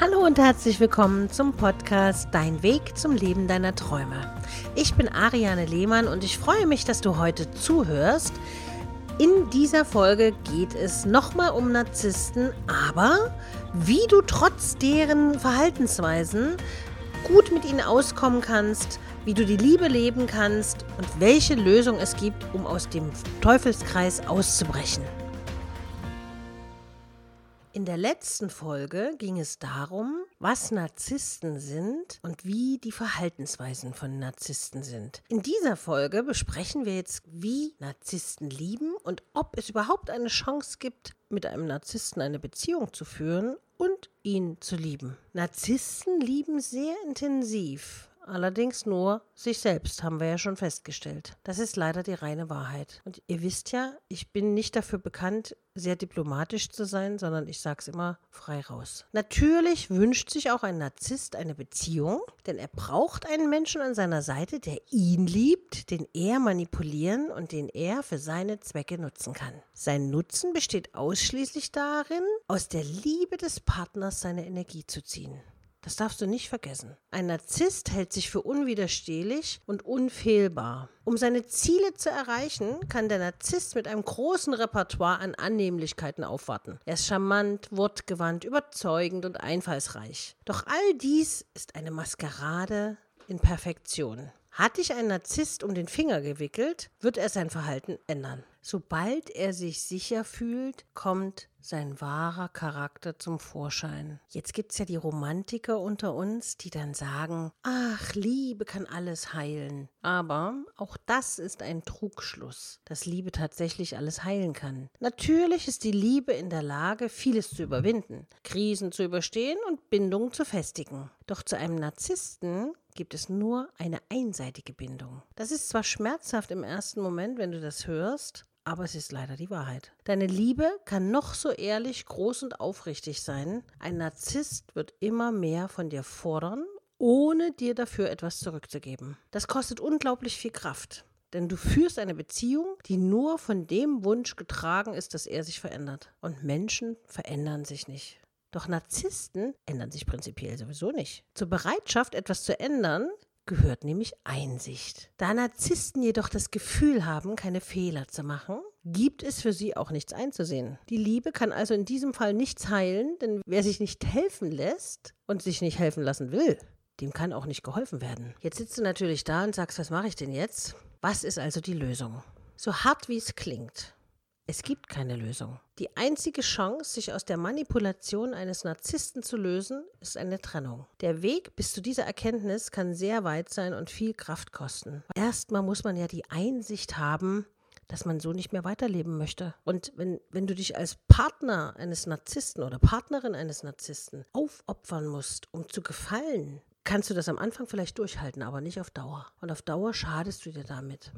Hallo und herzlich willkommen zum Podcast Dein Weg zum Leben deiner Träume. Ich bin Ariane Lehmann und ich freue mich, dass du heute zuhörst. In dieser Folge geht es nochmal um Narzissten, aber wie du trotz deren Verhaltensweisen gut mit ihnen auskommen kannst, wie du die Liebe leben kannst und welche Lösung es gibt, um aus dem Teufelskreis auszubrechen. In der letzten Folge ging es darum, was Narzissten sind und wie die Verhaltensweisen von Narzissten sind. In dieser Folge besprechen wir jetzt, wie Narzissten lieben und ob es überhaupt eine Chance gibt, mit einem Narzissten eine Beziehung zu führen und ihn zu lieben. Narzissten lieben sehr intensiv Allerdings nur sich selbst, haben wir ja schon festgestellt. Das ist leider die reine Wahrheit. Und ihr wisst ja, ich bin nicht dafür bekannt, sehr diplomatisch zu sein, sondern ich sage es immer frei raus. Natürlich wünscht sich auch ein Narzisst eine Beziehung, denn er braucht einen Menschen an seiner Seite, der ihn liebt, den er manipulieren und den er für seine Zwecke nutzen kann. Sein Nutzen besteht ausschließlich darin, aus der Liebe des Partners seine Energie zu ziehen. Das darfst du nicht vergessen. Ein Narzisst hält sich für unwiderstehlich und unfehlbar. Um seine Ziele zu erreichen, kann der Narzisst mit einem großen Repertoire an Annehmlichkeiten aufwarten. Er ist charmant, wortgewandt, überzeugend und einfallsreich. Doch all dies ist eine Maskerade in Perfektion. Hat dich ein Narzisst um den Finger gewickelt, wird er sein Verhalten ändern. Sobald er sich sicher fühlt, kommt sein wahrer Charakter zum Vorschein. Jetzt gibt es ja die Romantiker unter uns, die dann sagen, ach, Liebe kann alles heilen. Aber auch das ist ein Trugschluss, dass Liebe tatsächlich alles heilen kann. Natürlich ist die Liebe in der Lage, vieles zu überwinden, Krisen zu überstehen und Bindungen zu festigen. Doch zu einem Narzissten gibt es nur eine einseitige Bindung. Das ist zwar schmerzhaft im ersten Moment, wenn du das hörst, aber es ist leider die Wahrheit. Deine Liebe kann noch so ehrlich, groß und aufrichtig sein. Ein Narzisst wird immer mehr von dir fordern, ohne dir dafür etwas zurückzugeben. Das kostet unglaublich viel Kraft. Denn du führst eine Beziehung, die nur von dem Wunsch getragen ist, dass er sich verändert. Und Menschen verändern sich nicht. Doch Narzissten ändern sich prinzipiell sowieso nicht. Zur Bereitschaft, etwas zu ändern, gehört nämlich Einsicht. Da Narzissten jedoch das Gefühl haben, keine Fehler zu machen, gibt es für sie auch nichts einzusehen. Die Liebe kann also in diesem Fall nichts heilen, denn wer sich nicht helfen lässt und sich nicht helfen lassen will, dem kann auch nicht geholfen werden. Jetzt sitzt du natürlich da und sagst, was mache ich denn jetzt? Was ist also die Lösung? So hart wie es klingt, es gibt keine Lösung. Die einzige Chance, sich aus der Manipulation eines Narzissten zu lösen, ist eine Trennung. Der Weg bis zu dieser Erkenntnis kann sehr weit sein und viel Kraft kosten. Erstmal muss man ja die Einsicht haben, dass man so nicht mehr weiterleben möchte. Und wenn, wenn du dich als Partner eines Narzissten oder Partnerin eines Narzissten aufopfern musst, um zu gefallen, kannst du das am Anfang vielleicht durchhalten, aber nicht auf Dauer. Und auf Dauer schadest du dir damit.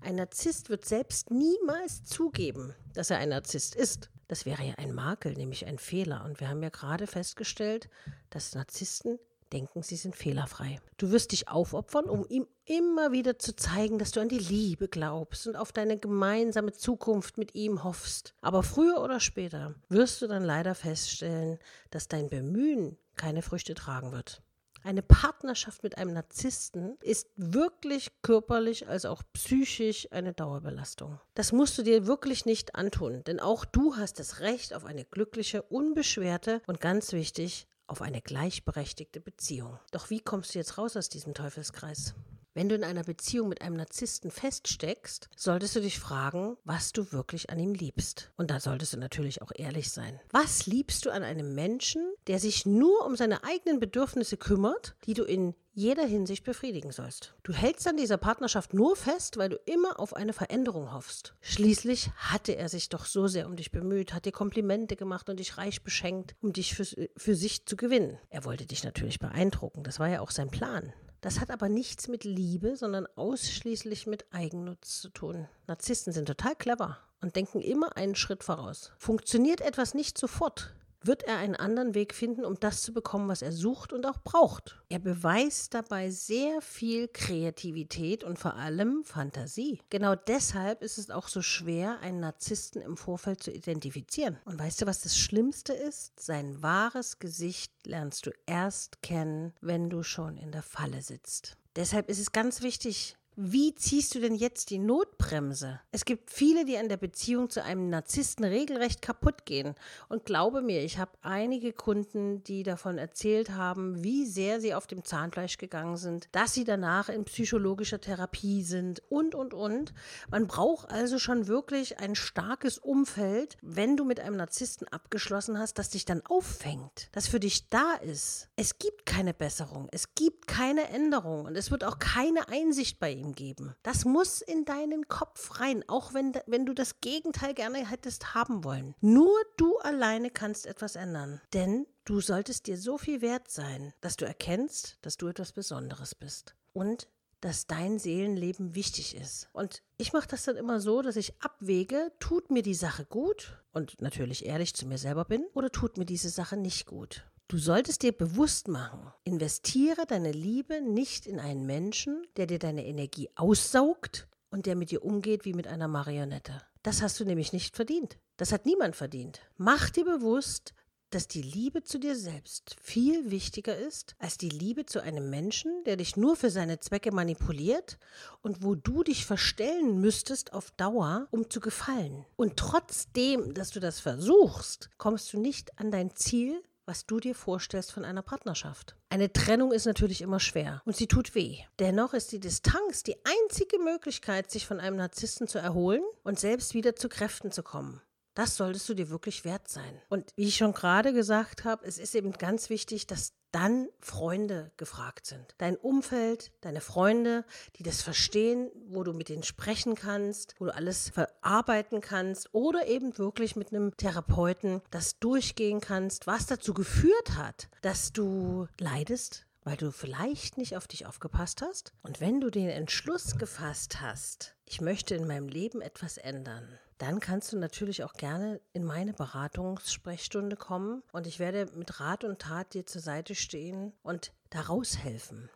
Ein Narzisst wird selbst niemals zugeben, dass er ein Narzisst ist. Das wäre ja ein Makel, nämlich ein Fehler. Und wir haben ja gerade festgestellt, dass Narzissten denken, sie sind fehlerfrei. Du wirst dich aufopfern, um ihm immer wieder zu zeigen, dass du an die Liebe glaubst und auf deine gemeinsame Zukunft mit ihm hoffst. Aber früher oder später wirst du dann leider feststellen, dass dein Bemühen keine Früchte tragen wird. Eine Partnerschaft mit einem Narzissten ist wirklich körperlich als auch psychisch eine Dauerbelastung. Das musst du dir wirklich nicht antun, denn auch du hast das Recht auf eine glückliche, unbeschwerte und ganz wichtig, auf eine gleichberechtigte Beziehung. Doch wie kommst du jetzt raus aus diesem Teufelskreis? Wenn du in einer Beziehung mit einem Narzissten feststeckst, solltest du dich fragen, was du wirklich an ihm liebst. Und da solltest du natürlich auch ehrlich sein. Was liebst du an einem Menschen, der sich nur um seine eigenen Bedürfnisse kümmert, die du in jeder Hinsicht befriedigen sollst. Du hältst an dieser Partnerschaft nur fest, weil du immer auf eine Veränderung hoffst. Schließlich hatte er sich doch so sehr um dich bemüht, hat dir Komplimente gemacht und dich reich beschenkt, um dich für, für sich zu gewinnen. Er wollte dich natürlich beeindrucken, das war ja auch sein Plan. Das hat aber nichts mit Liebe, sondern ausschließlich mit Eigennutz zu tun. Narzissten sind total clever und denken immer einen Schritt voraus. Funktioniert etwas nicht sofort, wird er einen anderen Weg finden, um das zu bekommen, was er sucht und auch braucht. Er beweist dabei sehr viel Kreativität und vor allem Fantasie. Genau deshalb ist es auch so schwer, einen Narzissten im Vorfeld zu identifizieren. Und weißt du, was das Schlimmste ist? Sein wahres Gesicht lernst du erst kennen, wenn du schon in der Falle sitzt. Deshalb ist es ganz wichtig, wie ziehst du denn jetzt die Notbremse? Es gibt viele, die an der Beziehung zu einem Narzissten regelrecht kaputt gehen. Und glaube mir, ich habe einige Kunden, die davon erzählt haben, wie sehr sie auf dem Zahnfleisch gegangen sind, dass sie danach in psychologischer Therapie sind und, und, und. Man braucht also schon wirklich ein starkes Umfeld, wenn du mit einem Narzissten abgeschlossen hast, das dich dann auffängt, das für dich da ist. Es gibt keine Besserung, es gibt keine Änderung und es wird auch keine Einsicht bei ihm Leben geben. Das muss in deinen Kopf rein, auch wenn, wenn du das Gegenteil gerne hättest haben wollen. Nur du alleine kannst etwas ändern. Denn du solltest dir so viel wert sein, dass du erkennst, dass du etwas Besonderes bist. Und dass dein Seelenleben wichtig ist. Und ich mache das dann immer so, dass ich abwäge, tut mir die Sache gut und natürlich ehrlich zu mir selber bin oder tut mir diese Sache nicht gut. Du solltest dir bewusst machen, investiere deine Liebe nicht in einen Menschen, der dir deine Energie aussaugt und der mit dir umgeht wie mit einer Marionette. Das hast du nämlich nicht verdient. Das hat niemand verdient. Mach dir bewusst, dass die Liebe zu dir selbst viel wichtiger ist als die Liebe zu einem Menschen, der dich nur für seine Zwecke manipuliert und wo du dich verstellen müsstest auf Dauer, um zu gefallen. Und trotzdem, dass du das versuchst, kommst du nicht an dein Ziel, was du dir vorstellst von einer Partnerschaft. Eine Trennung ist natürlich immer schwer und sie tut weh. Dennoch ist die Distanz die einzige Möglichkeit, sich von einem Narzissten zu erholen und selbst wieder zu Kräften zu kommen. Das solltest du dir wirklich wert sein. Und wie ich schon gerade gesagt habe, es ist eben ganz wichtig, dass dann Freunde gefragt sind. Dein Umfeld, deine Freunde, die das verstehen, wo du mit denen sprechen kannst, wo du alles verarbeiten kannst oder eben wirklich mit einem Therapeuten das durchgehen kannst, was dazu geführt hat, dass du leidest, weil du vielleicht nicht auf dich aufgepasst hast. Und wenn du den Entschluss gefasst hast, ich möchte in meinem Leben etwas ändern, dann kannst du natürlich auch gerne in meine Beratungssprechstunde kommen und ich werde mit Rat und Tat dir zur Seite stehen und daraus helfen.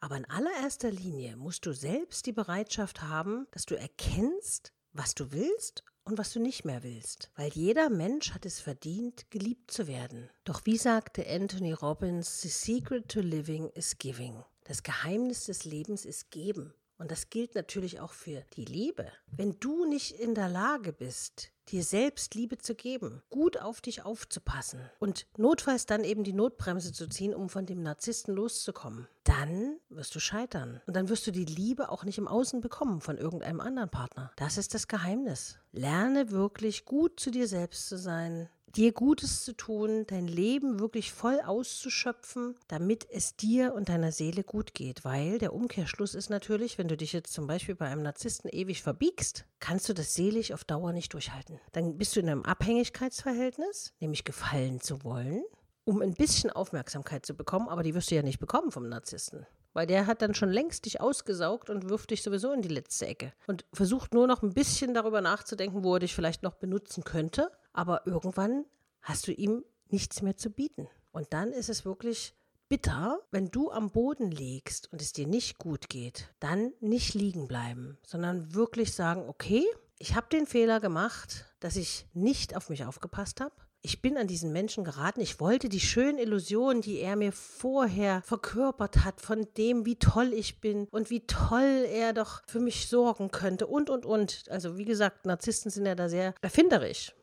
Aber in allererster Linie musst du selbst die Bereitschaft haben, dass du erkennst, was du willst und was du nicht mehr willst. Weil jeder Mensch hat es verdient, geliebt zu werden. Doch wie sagte Anthony Robbins, The secret to living is giving. Das Geheimnis des Lebens ist geben. Und das gilt natürlich auch für die Liebe. Wenn du nicht in der Lage bist, dir selbst Liebe zu geben, gut auf dich aufzupassen und notfalls dann eben die Notbremse zu ziehen, um von dem Narzissten loszukommen, dann wirst du scheitern. Und dann wirst du die Liebe auch nicht im Außen bekommen von irgendeinem anderen Partner. Das ist das Geheimnis. Lerne wirklich gut zu dir selbst zu sein, dir Gutes zu tun, dein Leben wirklich voll auszuschöpfen, damit es dir und deiner Seele gut geht. Weil der Umkehrschluss ist natürlich, wenn du dich jetzt zum Beispiel bei einem Narzissten ewig verbiegst, kannst du das seelisch auf Dauer nicht durchhalten. Dann bist du in einem Abhängigkeitsverhältnis, nämlich gefallen zu wollen, um ein bisschen Aufmerksamkeit zu bekommen, aber die wirst du ja nicht bekommen vom Narzissten. Weil der hat dann schon längst dich ausgesaugt und wirft dich sowieso in die letzte Ecke. Und versucht nur noch ein bisschen darüber nachzudenken, wo er dich vielleicht noch benutzen könnte aber irgendwann hast du ihm nichts mehr zu bieten. Und dann ist es wirklich bitter, wenn du am Boden liegst und es dir nicht gut geht, dann nicht liegen bleiben, sondern wirklich sagen, okay, ich habe den Fehler gemacht, dass ich nicht auf mich aufgepasst habe. Ich bin an diesen Menschen geraten. Ich wollte die schönen Illusionen, die er mir vorher verkörpert hat, von dem, wie toll ich bin und wie toll er doch für mich sorgen könnte und, und, und. Also wie gesagt, Narzissten sind ja da sehr erfinderisch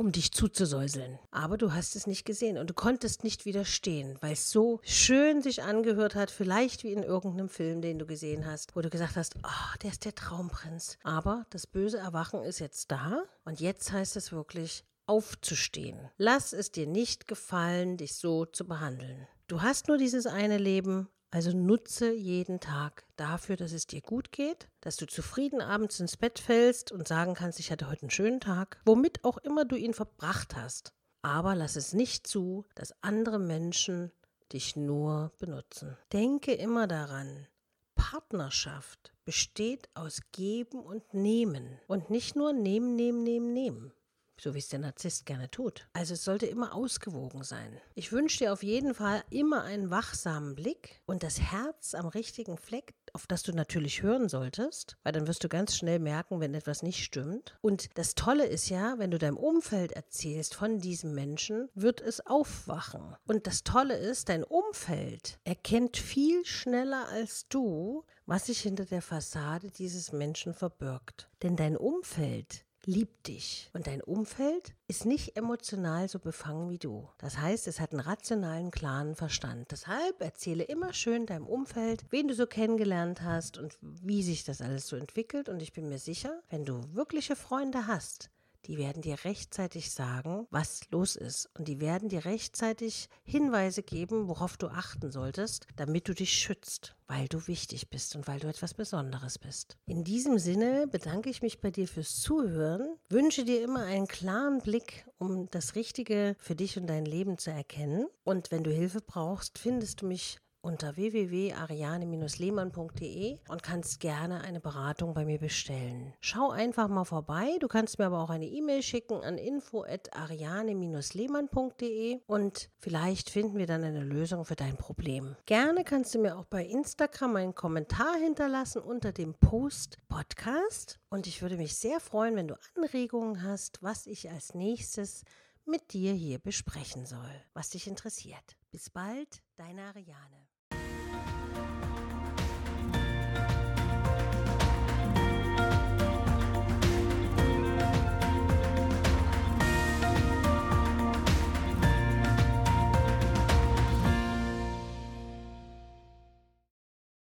um dich zuzusäuseln. Aber du hast es nicht gesehen und du konntest nicht widerstehen, weil es so schön sich angehört hat, vielleicht wie in irgendeinem Film, den du gesehen hast, wo du gesagt hast, oh, der ist der Traumprinz. Aber das böse Erwachen ist jetzt da und jetzt heißt es wirklich, aufzustehen. Lass es dir nicht gefallen, dich so zu behandeln. Du hast nur dieses eine Leben, also nutze jeden Tag dafür, dass es dir gut geht, dass du zufrieden abends ins Bett fällst und sagen kannst, ich hatte heute einen schönen Tag, womit auch immer du ihn verbracht hast. Aber lass es nicht zu, dass andere Menschen dich nur benutzen. Denke immer daran, Partnerschaft besteht aus Geben und Nehmen und nicht nur Nehmen, Nehmen, Nehmen, Nehmen. So wie es der Narzisst gerne tut. Also es sollte immer ausgewogen sein. Ich wünsche dir auf jeden Fall immer einen wachsamen Blick und das Herz am richtigen Fleck, auf das du natürlich hören solltest, weil dann wirst du ganz schnell merken, wenn etwas nicht stimmt. Und das Tolle ist ja, wenn du deinem Umfeld erzählst von diesem Menschen, wird es aufwachen. Und das Tolle ist, dein Umfeld erkennt viel schneller als du, was sich hinter der Fassade dieses Menschen verbirgt. Denn dein Umfeld liebt dich. Und dein Umfeld ist nicht emotional so befangen wie du. Das heißt, es hat einen rationalen, klaren Verstand. Deshalb erzähle immer schön deinem Umfeld, wen du so kennengelernt hast und wie sich das alles so entwickelt. Und ich bin mir sicher, wenn du wirkliche Freunde hast, die werden dir rechtzeitig sagen, was los ist. Und die werden dir rechtzeitig Hinweise geben, worauf du achten solltest, damit du dich schützt, weil du wichtig bist und weil du etwas Besonderes bist. In diesem Sinne bedanke ich mich bei dir fürs Zuhören, wünsche dir immer einen klaren Blick, um das Richtige für dich und dein Leben zu erkennen. Und wenn du Hilfe brauchst, findest du mich unter www.ariane-lehmann.de und kannst gerne eine Beratung bei mir bestellen. Schau einfach mal vorbei. Du kannst mir aber auch eine E-Mail schicken an info@ariane-lehmann.de und vielleicht finden wir dann eine Lösung für dein Problem. Gerne kannst du mir auch bei Instagram einen Kommentar hinterlassen unter dem Post Podcast und ich würde mich sehr freuen, wenn du Anregungen hast, was ich als nächstes mit dir hier besprechen soll, was dich interessiert. Bis bald, deine Ariane.